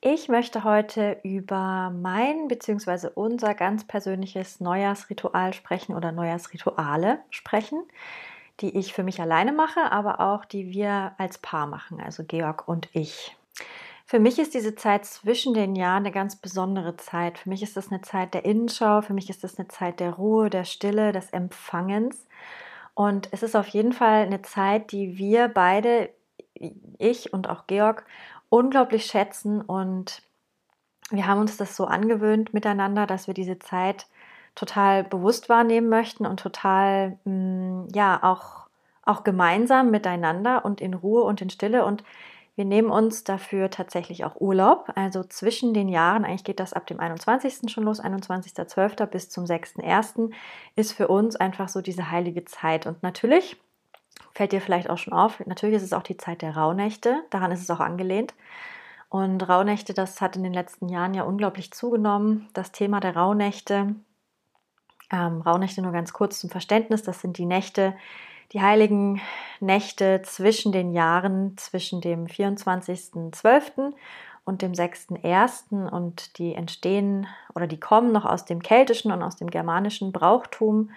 Ich möchte heute über mein bzw. unser ganz persönliches Neujahrsritual sprechen oder Neujahrsrituale sprechen, die ich für mich alleine mache, aber auch die wir als Paar machen, also Georg und ich. Für mich ist diese Zeit zwischen den Jahren eine ganz besondere Zeit. Für mich ist das eine Zeit der Innenschau, für mich ist das eine Zeit der Ruhe, der Stille, des Empfangens. Und es ist auf jeden Fall eine Zeit, die wir beide, ich und auch Georg, unglaublich schätzen und wir haben uns das so angewöhnt miteinander, dass wir diese Zeit total bewusst wahrnehmen möchten und total, mh, mm, ja, auch, auch gemeinsam miteinander und in Ruhe und in Stille. Und wir nehmen uns dafür tatsächlich auch Urlaub. Also zwischen den Jahren, eigentlich geht das ab dem 21. schon los, 21.12. bis zum 6.1. ist für uns einfach so diese heilige Zeit. Und natürlich fällt dir vielleicht auch schon auf, natürlich ist es auch die Zeit der Rauhnächte, daran ist es auch angelehnt. Und Rauhnächte, das hat in den letzten Jahren ja unglaublich zugenommen. Das Thema der Rauhnächte, ähm, Rauhnächte nur ganz kurz zum Verständnis, das sind die Nächte, die heiligen Nächte zwischen den Jahren, zwischen dem 24.12. und dem 6.1. und die entstehen oder die kommen noch aus dem keltischen und aus dem germanischen Brauchtum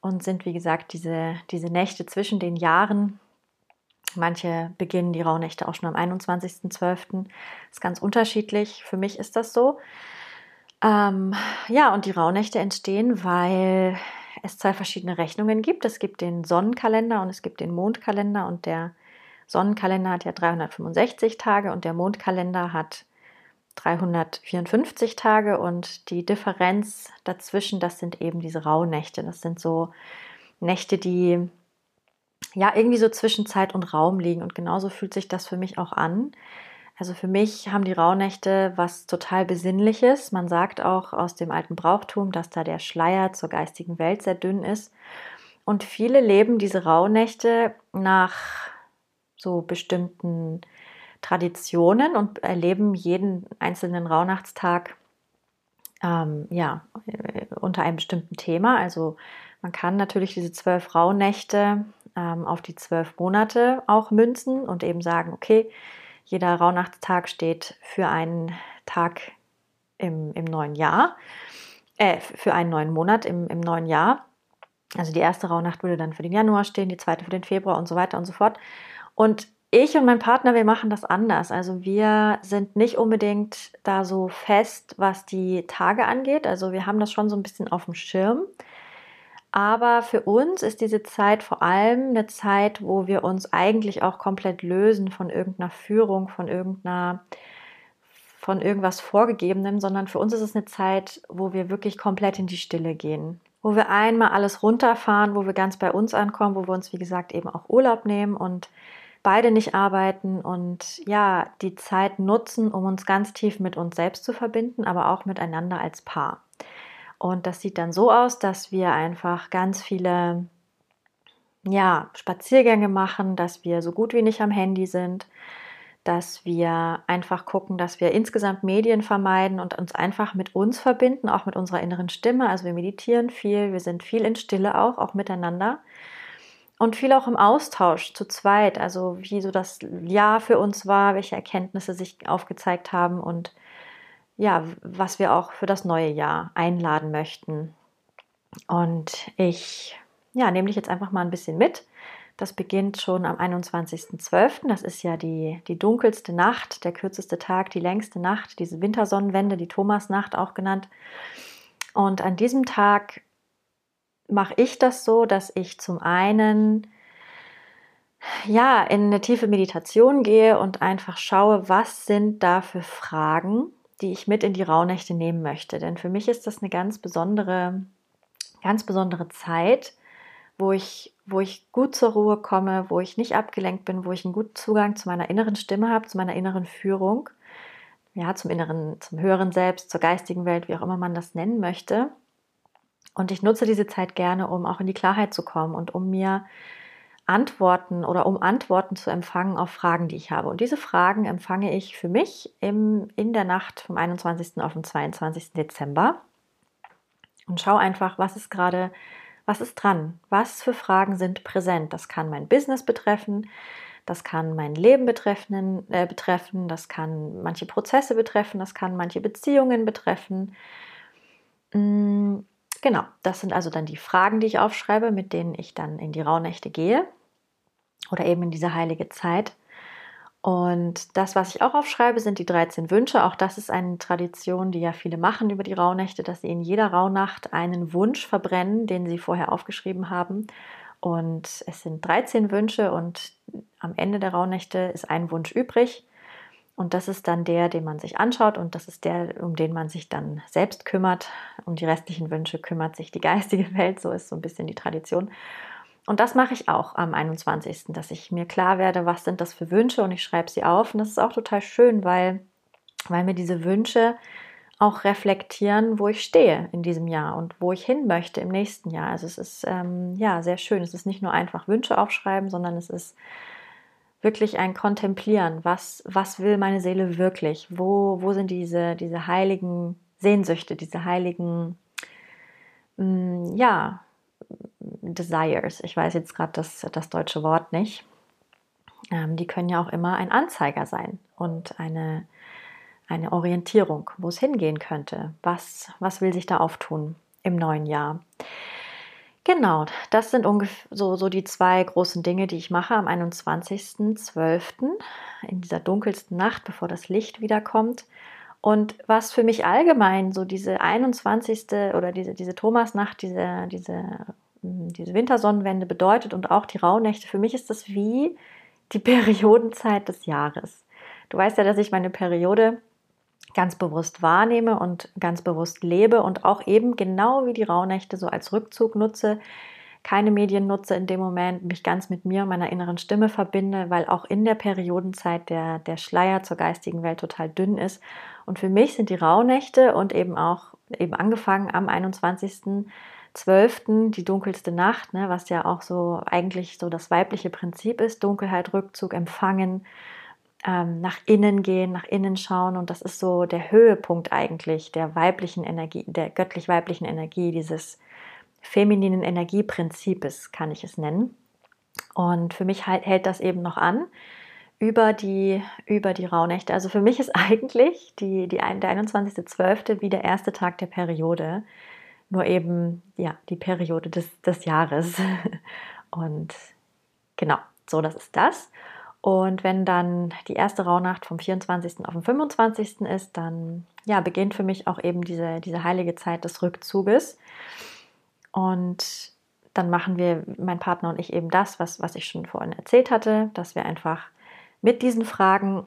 und sind, wie gesagt, diese, diese Nächte zwischen den Jahren. Manche beginnen die Rauhnächte auch schon am 21.12. Ist ganz unterschiedlich. Für mich ist das so. Ähm, ja, und die Rauhnächte entstehen, weil es zwei verschiedene Rechnungen gibt. Es gibt den Sonnenkalender und es gibt den Mondkalender und der Sonnenkalender hat ja 365 Tage und der Mondkalender hat 354 Tage und die Differenz dazwischen, das sind eben diese Rauhnächte. Das sind so Nächte, die ja irgendwie so zwischen Zeit und Raum liegen und genauso fühlt sich das für mich auch an. Also für mich haben die Rauhnächte was total Besinnliches. Man sagt auch aus dem alten Brauchtum, dass da der Schleier zur geistigen Welt sehr dünn ist. Und viele leben diese Rauhnächte nach so bestimmten Traditionen und erleben jeden einzelnen Rauhnachtstag ähm, ja, äh, unter einem bestimmten Thema. Also man kann natürlich diese zwölf Rauhnächte ähm, auf die zwölf Monate auch münzen und eben sagen, okay, jeder Rauhnachtstag steht für einen Tag im, im neuen Jahr, äh, für einen neuen Monat im, im neuen Jahr. Also die erste Rauhnacht würde dann für den Januar stehen, die zweite für den Februar und so weiter und so fort. Und ich und mein Partner, wir machen das anders. Also wir sind nicht unbedingt da so fest, was die Tage angeht. Also wir haben das schon so ein bisschen auf dem Schirm. Aber für uns ist diese Zeit vor allem eine Zeit, wo wir uns eigentlich auch komplett lösen von irgendeiner Führung, von irgendeiner, von irgendwas Vorgegebenem, sondern für uns ist es eine Zeit, wo wir wirklich komplett in die Stille gehen. Wo wir einmal alles runterfahren, wo wir ganz bei uns ankommen, wo wir uns, wie gesagt, eben auch Urlaub nehmen und beide nicht arbeiten und ja, die Zeit nutzen, um uns ganz tief mit uns selbst zu verbinden, aber auch miteinander als Paar. Und das sieht dann so aus, dass wir einfach ganz viele ja, Spaziergänge machen, dass wir so gut wie nicht am Handy sind, dass wir einfach gucken, dass wir insgesamt Medien vermeiden und uns einfach mit uns verbinden, auch mit unserer inneren Stimme. Also wir meditieren viel, wir sind viel in Stille auch, auch miteinander und viel auch im Austausch zu zweit, also wie so das Jahr für uns war, welche Erkenntnisse sich aufgezeigt haben und ja, was wir auch für das neue Jahr einladen möchten. Und ich ja, nehme dich jetzt einfach mal ein bisschen mit. Das beginnt schon am 21.12. Das ist ja die, die dunkelste Nacht, der kürzeste Tag, die längste Nacht, diese Wintersonnenwende, die Thomasnacht auch genannt. Und an diesem Tag mache ich das so, dass ich zum einen ja in eine tiefe Meditation gehe und einfach schaue, was sind da für Fragen, die ich mit in die Rauhnächte nehmen möchte. Denn für mich ist das eine ganz besondere ganz besondere Zeit, wo ich, wo ich gut zur Ruhe komme, wo ich nicht abgelenkt bin, wo ich einen guten Zugang zu meiner inneren Stimme habe, zu meiner inneren Führung, ja, zum inneren, zum höheren Selbst, zur geistigen Welt, wie auch immer man das nennen möchte. Und ich nutze diese Zeit gerne, um auch in die Klarheit zu kommen und um mir Antworten oder um Antworten zu empfangen auf Fragen, die ich habe. Und diese Fragen empfange ich für mich im, in der Nacht vom 21. auf den 22. Dezember und schaue einfach, was ist gerade, was ist dran, was für Fragen sind präsent. Das kann mein Business betreffen, das kann mein Leben betreffen, äh, betreffen, das kann manche Prozesse betreffen, das kann manche Beziehungen betreffen. Mm, genau, das sind also dann die Fragen, die ich aufschreibe, mit denen ich dann in die Rauhnächte gehe oder eben in diese heilige Zeit. Und das, was ich auch aufschreibe, sind die 13 Wünsche. Auch das ist eine Tradition, die ja viele machen über die Rauhnächte, dass sie in jeder Rauhnacht einen Wunsch verbrennen, den sie vorher aufgeschrieben haben. Und es sind 13 Wünsche und am Ende der Rauhnächte ist ein Wunsch übrig. Und das ist dann der, den man sich anschaut und das ist der, um den man sich dann selbst kümmert. Um die restlichen Wünsche kümmert sich die geistige Welt, so ist so ein bisschen die Tradition. Und das mache ich auch am 21., dass ich mir klar werde, was sind das für Wünsche und ich schreibe sie auf. Und das ist auch total schön, weil, weil mir diese Wünsche auch reflektieren, wo ich stehe in diesem Jahr und wo ich hin möchte im nächsten Jahr. Also es ist ähm, ja sehr schön. Es ist nicht nur einfach Wünsche aufschreiben, sondern es ist wirklich ein Kontemplieren. Was, was will meine Seele wirklich? Wo, wo sind diese, diese heiligen Sehnsüchte, diese heiligen, mh, mm, ja, Desires. Ich weiß jetzt gerade das, das deutsche Wort nicht. Ähm, die können ja auch immer ein Anzeiger sein und eine, eine Orientierung, wo es hingehen könnte. Was, was will sich da auftun im neuen Jahr? Genau, das sind ungefähr so, so die zwei großen Dinge, die ich mache am 21.12. in dieser dunkelsten Nacht, bevor das Licht wiederkommt. Und was für mich allgemein so diese 21. oder diese, diese Thomasnacht, diese, diese diese Wintersonnenwende bedeutet und auch die Rauhnächte, für mich ist das wie die Periodenzeit des Jahres. Du weißt ja, dass ich meine Periode ganz bewusst wahrnehme und ganz bewusst lebe und auch eben genau wie die Rauhnächte so als Rückzug nutze, keine Medien nutze in dem Moment, mich ganz mit mir und meiner inneren Stimme verbinde, weil auch in der Periodenzeit der, der Schleier zur geistigen Welt total dünn ist. Und für mich sind die Rauhnächte und eben auch eben angefangen am 21. 12. die dunkelste Nacht, ne, was ja auch so eigentlich so das weibliche Prinzip ist, Dunkelheit, Rückzug, Empfangen, ähm, nach innen gehen, nach innen schauen und das ist so der Höhepunkt eigentlich der weiblichen Energie, der göttlich-weiblichen Energie, dieses femininen Energieprinzips, kann ich es nennen. Und für mich halt, hält das eben noch an über die, über die Rauhnächte. Also für mich ist eigentlich die, die, der 21.12. wie der erste Tag der Periode nur eben ja die Periode des, des Jahres. Und genau, so das ist das. Und wenn dann die erste Rauhnacht vom 24. auf den 25. ist, dann ja, beginnt für mich auch eben diese, diese heilige Zeit des Rückzuges. Und dann machen wir, mein Partner und ich, eben das, was, was ich schon vorhin erzählt hatte, dass wir einfach mit diesen Fragen,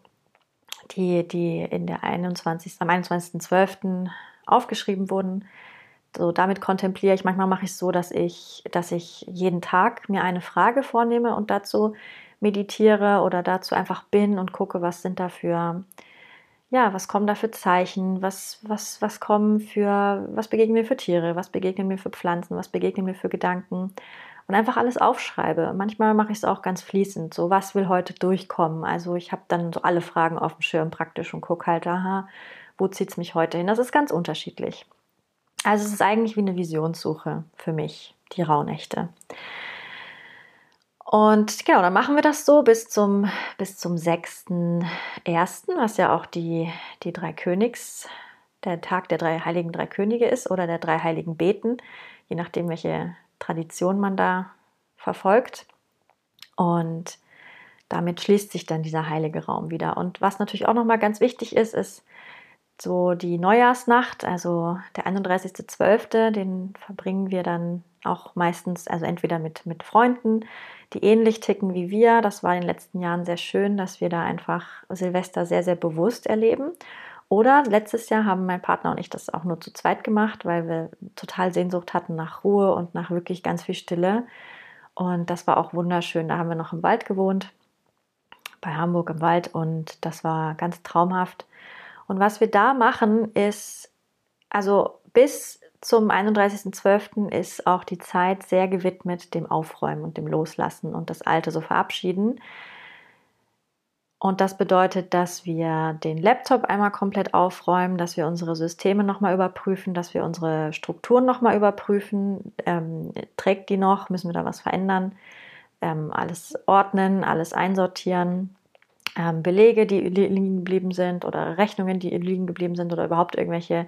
die, die in der 21, am 21.12. aufgeschrieben wurden, so damit kontempliere ich. Manchmal mache ich es so, dass ich, dass ich jeden Tag mir eine Frage vornehme und dazu meditiere oder dazu einfach bin und gucke, was sind da für, ja, was kommen da für Zeichen, was, was, was kommen für, was begegnen mir für Tiere, was begegnen mir für Pflanzen, was begegnen mir für Gedanken und einfach alles aufschreibe. Manchmal mache ich es auch ganz fließend, so was will heute durchkommen. Also ich habe dann so alle Fragen auf dem Schirm praktisch und gucke halt, aha, wo zieht es mich heute hin? Das ist ganz unterschiedlich. Also es ist eigentlich wie eine Visionssuche für mich, die Rauhnächte. Und genau, dann machen wir das so bis zum, bis zum 6.1., was ja auch die, die drei Königs, der Tag der drei heiligen drei Könige ist oder der drei heiligen Beten, je nachdem, welche Tradition man da verfolgt. Und damit schließt sich dann dieser heilige Raum wieder. Und was natürlich auch nochmal ganz wichtig ist, ist, so die Neujahrsnacht, also der 31.12., den verbringen wir dann auch meistens, also entweder mit, mit Freunden, die ähnlich ticken wie wir. Das war in den letzten Jahren sehr schön, dass wir da einfach Silvester sehr, sehr bewusst erleben. Oder letztes Jahr haben mein Partner und ich das auch nur zu zweit gemacht, weil wir total Sehnsucht hatten nach Ruhe und nach wirklich ganz viel Stille. Und das war auch wunderschön. Da haben wir noch im Wald gewohnt, bei Hamburg im Wald. Und das war ganz traumhaft. Und was wir da machen, ist, also bis zum 31.12. ist auch die Zeit sehr gewidmet dem Aufräumen und dem Loslassen und das Alte so verabschieden. Und das bedeutet, dass wir den Laptop einmal komplett aufräumen, dass wir unsere Systeme nochmal überprüfen, dass wir unsere Strukturen nochmal überprüfen. Ähm, trägt die noch? Müssen wir da was verändern? Ähm, alles ordnen, alles einsortieren. Ähm, Belege, die liegen geblieben sind oder Rechnungen, die liegen geblieben sind oder überhaupt irgendwelche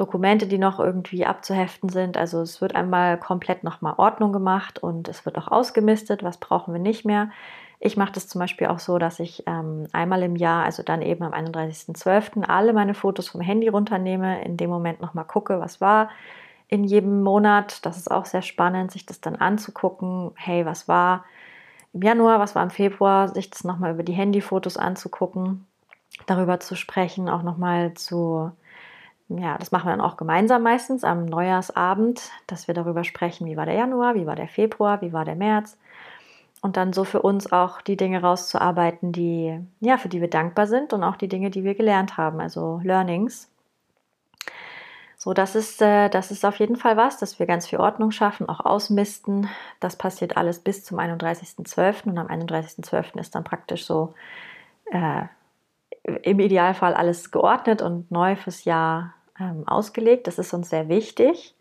Dokumente, die noch irgendwie abzuheften sind. Also es wird einmal komplett nochmal Ordnung gemacht und es wird auch ausgemistet, was brauchen wir nicht mehr. Ich mache das zum Beispiel auch so, dass ich ähm, einmal im Jahr, also dann eben am 31.12., alle meine Fotos vom Handy runternehme, in dem Moment nochmal gucke, was war in jedem Monat. Das ist auch sehr spannend, sich das dann anzugucken. Hey, was war im Januar, was war im Februar, sich das nochmal über die Handyfotos anzugucken, darüber zu sprechen, auch nochmal zu, ja, das machen wir dann auch gemeinsam meistens am Neujahrsabend, dass wir darüber sprechen, wie war der Januar, wie war der Februar, wie war der März und dann so für uns auch die Dinge rauszuarbeiten, die ja, für die wir dankbar sind und auch die Dinge, die wir gelernt haben, also Learnings. So, das ist, äh, das ist auf jeden Fall was, dass wir ganz viel Ordnung schaffen, auch ausmisten. Das passiert alles bis zum 31.12. und am 31.12. ist dann praktisch so äh, im Idealfall alles geordnet und neu fürs Jahr ähm, ausgelegt. Das ist uns sehr wichtig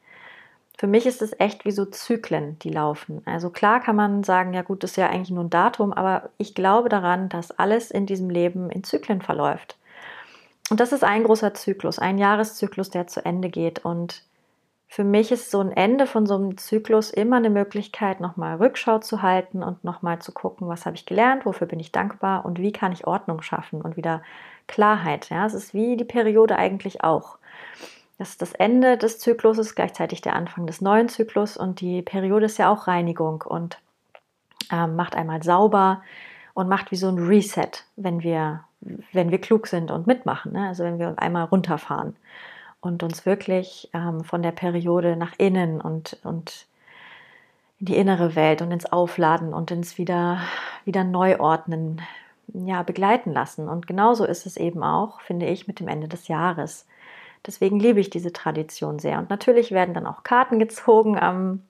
für mich ist es echt wie so Zyklen, die laufen. Also klar kann man sagen, ja gut, das ist ja eigentlich nur ein Datum, aber ich glaube daran, dass alles in diesem Leben in Zyklen verläuft. Und das ist ein großer Zyklus, ein Jahreszyklus, der zu Ende geht. Und für mich ist so ein Ende von so einem Zyklus immer eine Möglichkeit, nochmal Rückschau zu halten und nochmal zu gucken, was habe ich gelernt, wofür bin ich dankbar und wie kann ich Ordnung schaffen und wieder Klarheit. Ja, es ist wie die Periode eigentlich auch. Das ist das Ende des Zykluses, gleichzeitig der Anfang des neuen Zyklus und die Periode ist ja auch Reinigung und ähm, macht einmal sauber und macht wie so ein Reset, wenn wir, wenn wir klug sind und mitmachen. Ne? Also wenn wir einmal runterfahren und uns wirklich ähm, von der Periode nach innen und, und in die innere Welt und ins Aufladen und ins wieder, wieder Neuordnen ja, begleiten lassen. Und genauso ist es eben auch, finde ich, mit dem Ende des Jahres. Deswegen liebe ich diese Tradition sehr. Und natürlich werden dann auch Karten gezogen am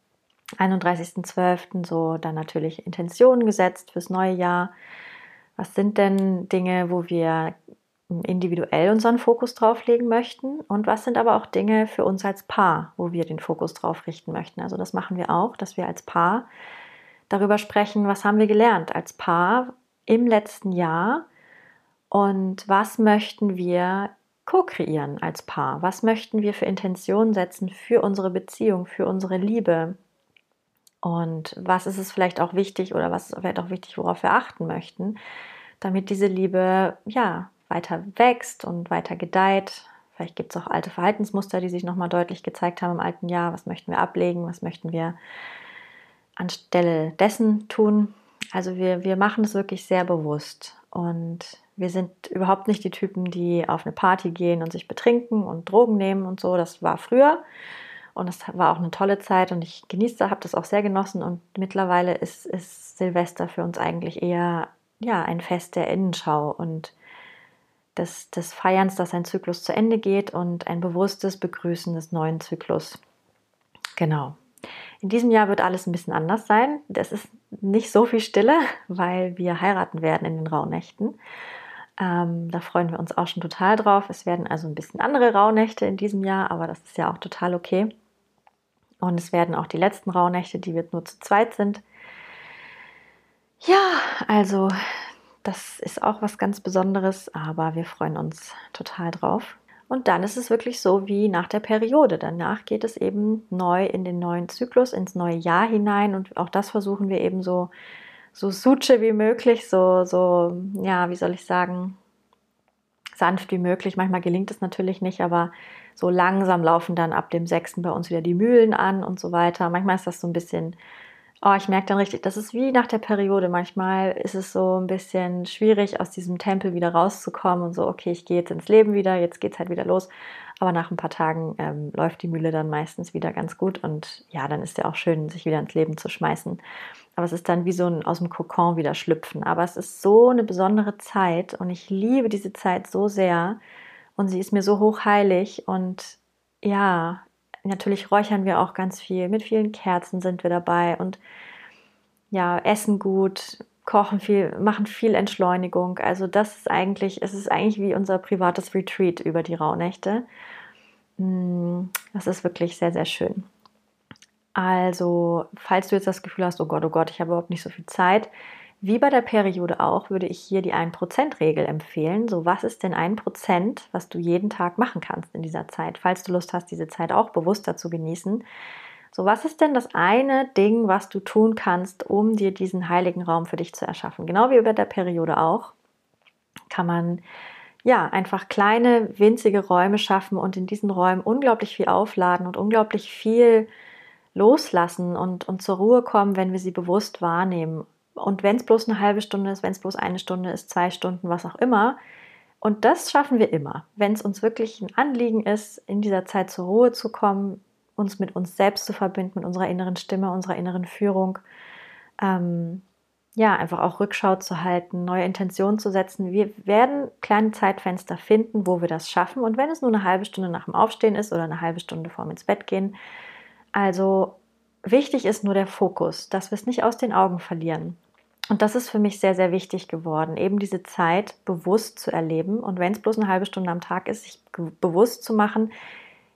31.12. So dann natürlich Intentionen gesetzt fürs neue Jahr. Was sind denn Dinge, wo wir individuell unseren Fokus drauf legen möchten? Und was sind aber auch Dinge für uns als Paar, wo wir den Fokus drauf richten möchten? Also das machen wir auch, dass wir als Paar darüber sprechen, was haben wir gelernt als Paar im letzten Jahr und was möchten wir co-kreieren als Paar? Was möchten wir für Intentionen setzen für unsere Beziehung, für unsere Liebe? Und was ist es vielleicht auch wichtig oder was ist vielleicht auch wichtig, worauf wir achten möchten, damit diese Liebe ja weiter wächst und weiter gedeiht? Vielleicht gibt es auch alte Verhaltensmuster, die sich nochmal deutlich gezeigt haben im alten Jahr. Was möchten wir ablegen? Was möchten wir anstelle dessen tun? Also wir, wir machen es wirklich sehr bewusst und wir sind überhaupt nicht die Typen, die auf eine Party gehen und sich betrinken und Drogen nehmen und so. Das war früher und das war auch eine tolle Zeit und ich genieße, habe das auch sehr genossen und mittlerweile ist, ist Silvester für uns eigentlich eher ja, ein Fest der Innenschau und des, des Feierns, dass ein Zyklus zu Ende geht und ein bewusstes Begrüßen des neuen Zyklus. Genau. In diesem Jahr wird alles ein bisschen anders sein. Das ist nicht so viel Stille, weil wir heiraten werden in den Rauhnächten. Ähm, da freuen wir uns auch schon total drauf. Es werden also ein bisschen andere Rauhnächte in diesem Jahr, aber das ist ja auch total okay. Und es werden auch die letzten Rauhnächte, die wir nur zu zweit sind. Ja, also das ist auch was ganz Besonderes, aber wir freuen uns total drauf. Und dann ist es wirklich so wie nach der Periode. Danach geht es eben neu in den neuen Zyklus, ins neue Jahr hinein. Und auch das versuchen wir eben so so suche wie möglich, so, so, ja, wie soll ich sagen, sanft wie möglich. Manchmal gelingt es natürlich nicht, aber so langsam laufen dann ab dem 6. bei uns wieder die Mühlen an und so weiter. Manchmal ist das so ein bisschen Oh, ich merke dann richtig, das ist wie nach der Periode. Manchmal ist es so ein bisschen schwierig, aus diesem Tempel wieder rauszukommen und so, okay, ich gehe jetzt ins Leben wieder, jetzt geht es halt wieder los. Aber nach ein paar Tagen ähm, läuft die Mühle dann meistens wieder ganz gut und ja, dann ist ja auch schön, sich wieder ins Leben zu schmeißen. Aber es ist dann wie so ein aus dem Kokon wieder schlüpfen. Aber es ist so eine besondere Zeit und ich liebe diese Zeit so sehr und sie ist mir so hochheilig und ja, natürlich räuchern wir auch ganz viel. Mit vielen Kerzen sind wir dabei und ja, essen gut, kochen viel, machen viel Entschleunigung. Also das ist eigentlich, es ist eigentlich wie unser privates Retreat über die Rauhnächte. Mm, das ist wirklich sehr, sehr schön. Also, falls du jetzt das Gefühl hast, oh Gott, oh Gott, ich habe überhaupt nicht so viel Zeit, wie bei der Periode auch, würde ich hier die 1%-Regel empfehlen. So, was ist denn 1%, was du jeden Tag machen kannst in dieser Zeit, falls du Lust hast, diese Zeit auch bewusster zu genießen? So, was ist denn das eine Ding, was du tun kannst, um dir diesen heiligen Raum für dich zu erschaffen? Genau wie über der Periode auch, kann man ja einfach kleine, winzige Räume schaffen und in diesen Räumen unglaublich viel aufladen und unglaublich viel loslassen und, und zur Ruhe kommen, wenn wir sie bewusst wahrnehmen und wenn es bloß eine halbe Stunde ist, wenn es bloß eine Stunde ist, zwei Stunden, was auch immer. Und das schaffen wir immer. Wenn es uns wirklich ein Anliegen ist, in dieser Zeit zur Ruhe zu kommen, uns mit uns selbst zu verbinden, mit unserer inneren Stimme, unserer inneren Führung, ähm, ja, einfach auch Rückschau zu halten, neue Intentionen zu setzen. Wir werden kleine Zeitfenster finden, wo wir das schaffen. Und wenn es nur eine halbe Stunde nach dem Aufstehen ist oder eine halbe Stunde vorm ins Bett gehen, also wichtig ist nur der Fokus, dass wir es nicht aus den Augen verlieren. Und das ist für mich sehr, sehr wichtig geworden, eben diese Zeit bewusst zu erleben. Und wenn es bloß eine halbe Stunde am Tag ist, sich bewusst zu machen,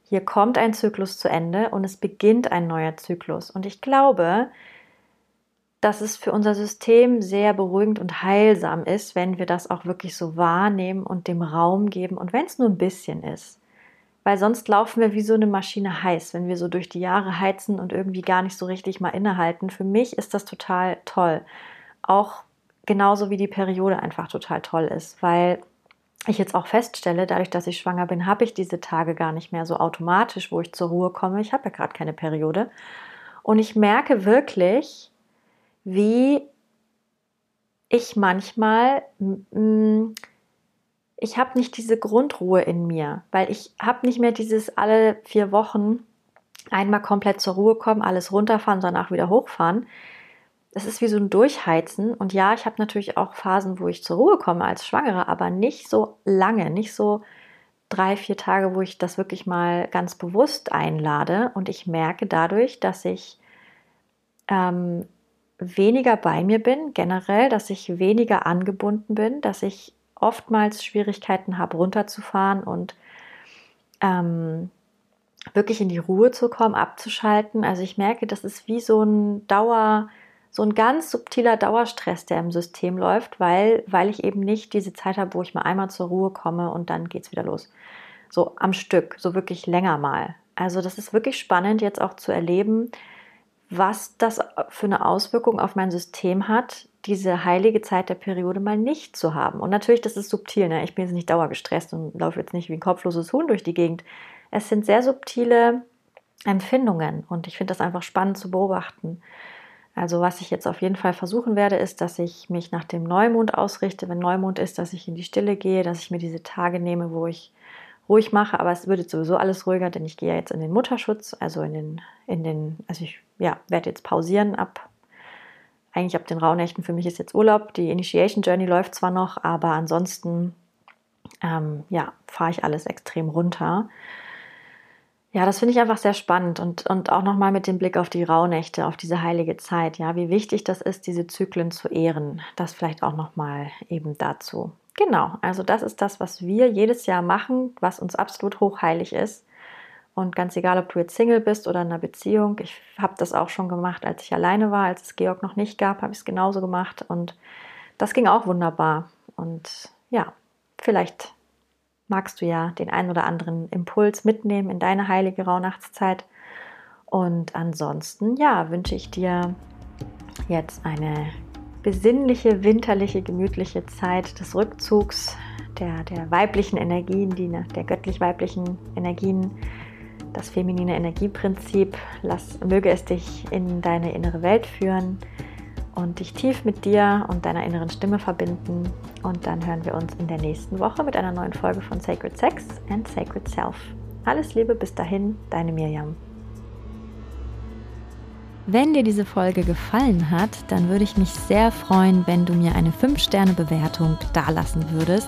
hier kommt ein Zyklus zu Ende und es beginnt ein neuer Zyklus. Und ich glaube, dass es für unser System sehr beruhigend und heilsam ist, wenn wir das auch wirklich so wahrnehmen und dem Raum geben und wenn es nur ein bisschen ist. Weil sonst laufen wir wie so eine Maschine heiß, wenn wir so durch die Jahre heizen und irgendwie gar nicht so richtig mal innehalten. Für mich ist das total toll auch genauso wie die Periode einfach total toll ist, weil ich jetzt auch feststelle, dadurch, dass ich schwanger bin, habe ich diese Tage gar nicht mehr so automatisch, wo ich zur Ruhe komme. Ich habe ja gerade keine Periode. Und ich merke wirklich, wie ich manchmal, ich habe nicht diese Grundruhe in mir, weil ich habe nicht mehr dieses alle vier Wochen einmal komplett zur Ruhe kommen, alles runterfahren, danach wieder hochfahren es ist wie so ein Durchheizen. Und ja, ich habe natürlich auch Phasen, wo ich zur Ruhe komme als Schwangere, aber nicht so lange, nicht so drei, vier Tage, wo ich das wirklich mal ganz bewusst einlade. Und ich merke dadurch, dass ich ähm, weniger bei mir bin, generell, dass ich weniger angebunden bin, dass ich oftmals Schwierigkeiten habe, runterzufahren und ähm, wirklich in die Ruhe zu kommen, abzuschalten. Also ich merke, das ist wie so ein Dauer, so ein ganz subtiler Dauerstress, der im System läuft, weil, weil ich eben nicht diese Zeit habe, wo ich mal einmal zur Ruhe komme und dann geht es wieder los. So am Stück, so wirklich länger mal. Also das ist wirklich spannend jetzt auch zu erleben, was das für eine Auswirkung auf mein System hat, diese heilige Zeit der Periode mal nicht zu haben. Und natürlich, das ist subtil. Ne? Ich bin jetzt nicht dauergestresst und laufe jetzt nicht wie ein kopfloses Huhn durch die Gegend. Es sind sehr subtile Empfindungen und ich finde das einfach spannend zu beobachten. Also was ich jetzt auf jeden Fall versuchen werde, ist, dass ich mich nach dem Neumond ausrichte. Wenn Neumond ist, dass ich in die Stille gehe, dass ich mir diese Tage nehme, wo ich ruhig mache. Aber es wird sowieso alles ruhiger, denn ich gehe ja jetzt in den Mutterschutz, also in den, in den, also ich ja, werde jetzt pausieren ab. Eigentlich ab den Rauhnächten. Für mich ist jetzt Urlaub. Die Initiation Journey läuft zwar noch, aber ansonsten ähm, ja, fahre ich alles extrem runter. Ja, das finde ich einfach sehr spannend und, und auch nochmal mit dem Blick auf die Rauhnächte, auf diese heilige Zeit, ja, wie wichtig das ist, diese Zyklen zu ehren. Das vielleicht auch nochmal eben dazu. Genau, also das ist das, was wir jedes Jahr machen, was uns absolut hochheilig ist. Und ganz egal, ob du jetzt Single bist oder in einer Beziehung, ich habe das auch schon gemacht, als ich alleine war, als es Georg noch nicht gab, habe ich es genauso gemacht und das ging auch wunderbar. Und ja, vielleicht magst du ja den einen oder anderen Impuls mitnehmen in deine heilige Rauhnachtszeit. Und ansonsten, ja, wünsche ich dir jetzt eine besinnliche, winterliche, gemütliche Zeit des Rückzugs der, der weiblichen Energien, die, der göttlich-weiblichen Energien, das feminine Energieprinzip. Lass, möge es dich in deine innere Welt führen und dich tief mit dir und deiner inneren Stimme verbinden. Und dann hören wir uns in der nächsten Woche mit einer neuen Folge von Sacred Sex and Sacred Self. Alles Liebe bis dahin, deine Miriam. Wenn dir diese Folge gefallen hat, dann würde ich mich sehr freuen, wenn du mir eine 5-Sterne-Bewertung dalassen würdest.